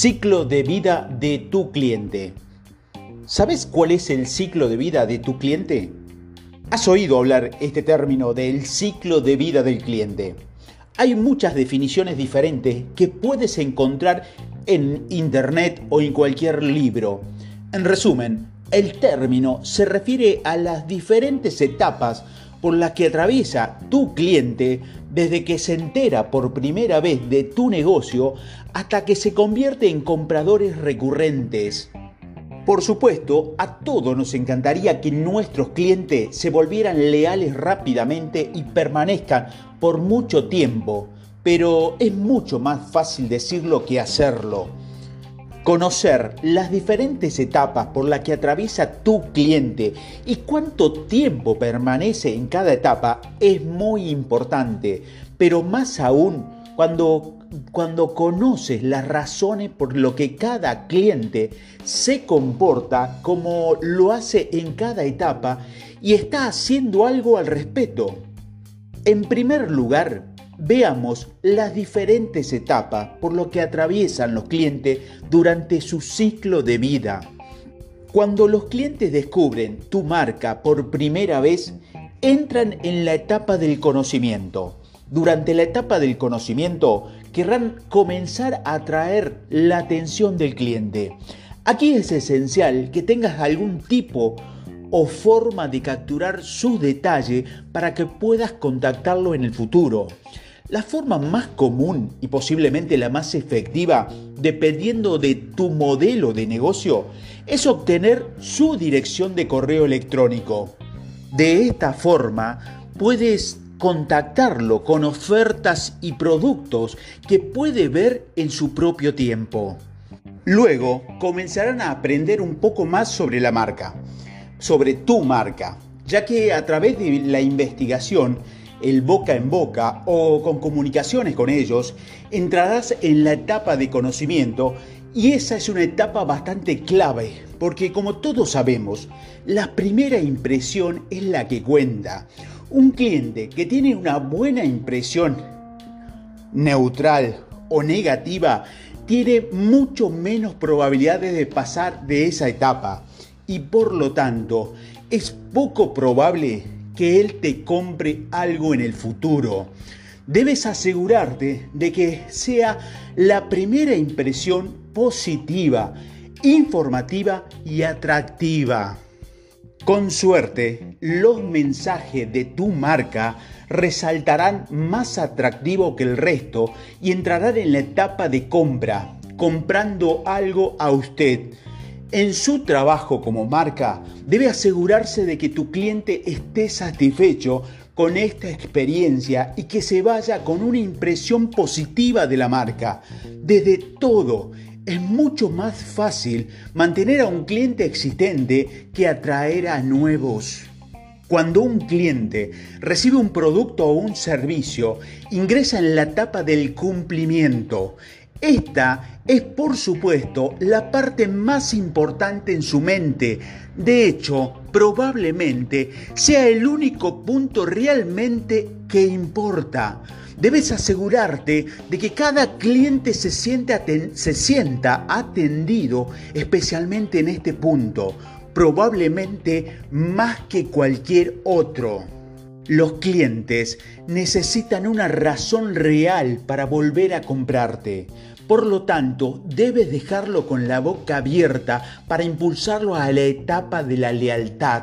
Ciclo de vida de tu cliente. ¿Sabes cuál es el ciclo de vida de tu cliente? ¿Has oído hablar este término del ciclo de vida del cliente? Hay muchas definiciones diferentes que puedes encontrar en internet o en cualquier libro. En resumen, el término se refiere a las diferentes etapas por las que atraviesa tu cliente desde que se entera por primera vez de tu negocio hasta que se convierte en compradores recurrentes. Por supuesto, a todos nos encantaría que nuestros clientes se volvieran leales rápidamente y permanezcan por mucho tiempo, pero es mucho más fácil decirlo que hacerlo. Conocer las diferentes etapas por las que atraviesa tu cliente y cuánto tiempo permanece en cada etapa es muy importante, pero más aún cuando, cuando conoces las razones por lo que cada cliente se comporta como lo hace en cada etapa y está haciendo algo al respecto. En primer lugar, veamos las diferentes etapas por lo que atraviesan los clientes durante su ciclo de vida. Cuando los clientes descubren tu marca por primera vez, entran en la etapa del conocimiento. Durante la etapa del conocimiento querrán comenzar a atraer la atención del cliente. Aquí es esencial que tengas algún tipo o forma de capturar su detalle para que puedas contactarlo en el futuro. La forma más común y posiblemente la más efectiva, dependiendo de tu modelo de negocio, es obtener su dirección de correo electrónico. De esta forma, puedes contactarlo con ofertas y productos que puede ver en su propio tiempo. Luego comenzarán a aprender un poco más sobre la marca, sobre tu marca, ya que a través de la investigación el boca en boca o con comunicaciones con ellos, entrarás en la etapa de conocimiento y esa es una etapa bastante clave, porque como todos sabemos, la primera impresión es la que cuenta. Un cliente que tiene una buena impresión neutral o negativa tiene mucho menos probabilidades de pasar de esa etapa y por lo tanto es poco probable que Él te compre algo en el futuro. Debes asegurarte de que sea la primera impresión positiva, informativa y atractiva. Con suerte, los mensajes de tu marca resaltarán más atractivo que el resto y entrarán en la etapa de compra, comprando algo a usted en su trabajo como marca, debe asegurarse de que tu cliente esté satisfecho con esta experiencia y que se vaya con una impresión positiva de la marca. Desde todo, es mucho más fácil mantener a un cliente existente que atraer a nuevos. Cuando un cliente recibe un producto o un servicio, ingresa en la etapa del cumplimiento. Esta es, por supuesto, la parte más importante en su mente. De hecho, probablemente sea el único punto realmente que importa. Debes asegurarte de que cada cliente se, sienta atendido, especialmente en este punto, probablemente más que cualquier otro. Los clientes necesitan una razón real para volver a comprarte. Por lo tanto, debes dejarlo con la boca abierta para impulsarlo a la etapa de la lealtad.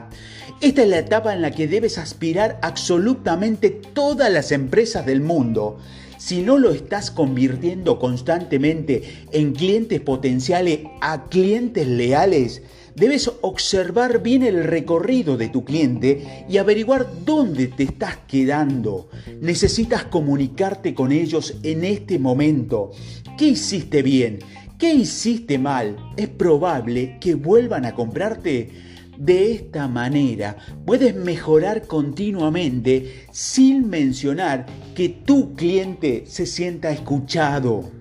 Esta es la etapa en la que debes aspirar absolutamente todas las empresas del mundo. Si no lo estás convirtiendo constantemente en clientes potenciales a clientes leales, Debes observar bien el recorrido de tu cliente y averiguar dónde te estás quedando. Necesitas comunicarte con ellos en este momento. ¿Qué hiciste bien? ¿Qué hiciste mal? Es probable que vuelvan a comprarte. De esta manera puedes mejorar continuamente sin mencionar que tu cliente se sienta escuchado.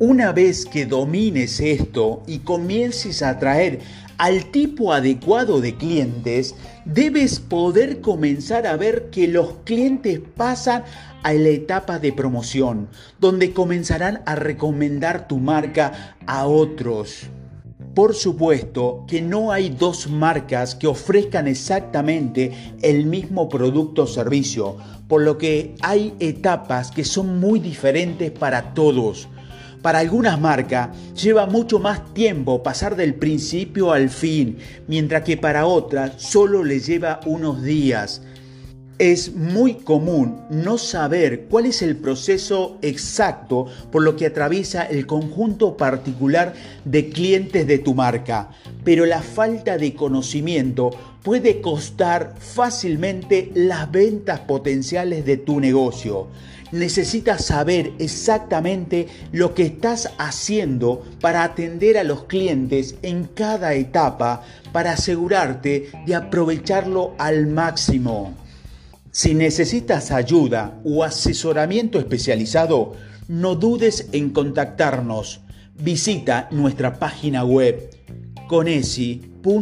Una vez que domines esto y comiences a atraer al tipo adecuado de clientes, debes poder comenzar a ver que los clientes pasan a la etapa de promoción, donde comenzarán a recomendar tu marca a otros. Por supuesto que no hay dos marcas que ofrezcan exactamente el mismo producto o servicio, por lo que hay etapas que son muy diferentes para todos. Para algunas marcas lleva mucho más tiempo pasar del principio al fin, mientras que para otras solo le lleva unos días. Es muy común no saber cuál es el proceso exacto por lo que atraviesa el conjunto particular de clientes de tu marca, pero la falta de conocimiento puede costar fácilmente las ventas potenciales de tu negocio. Necesitas saber exactamente lo que estás haciendo para atender a los clientes en cada etapa para asegurarte de aprovecharlo al máximo. Si necesitas ayuda o asesoramiento especializado, no dudes en contactarnos. Visita nuestra página web conesi.com.ar.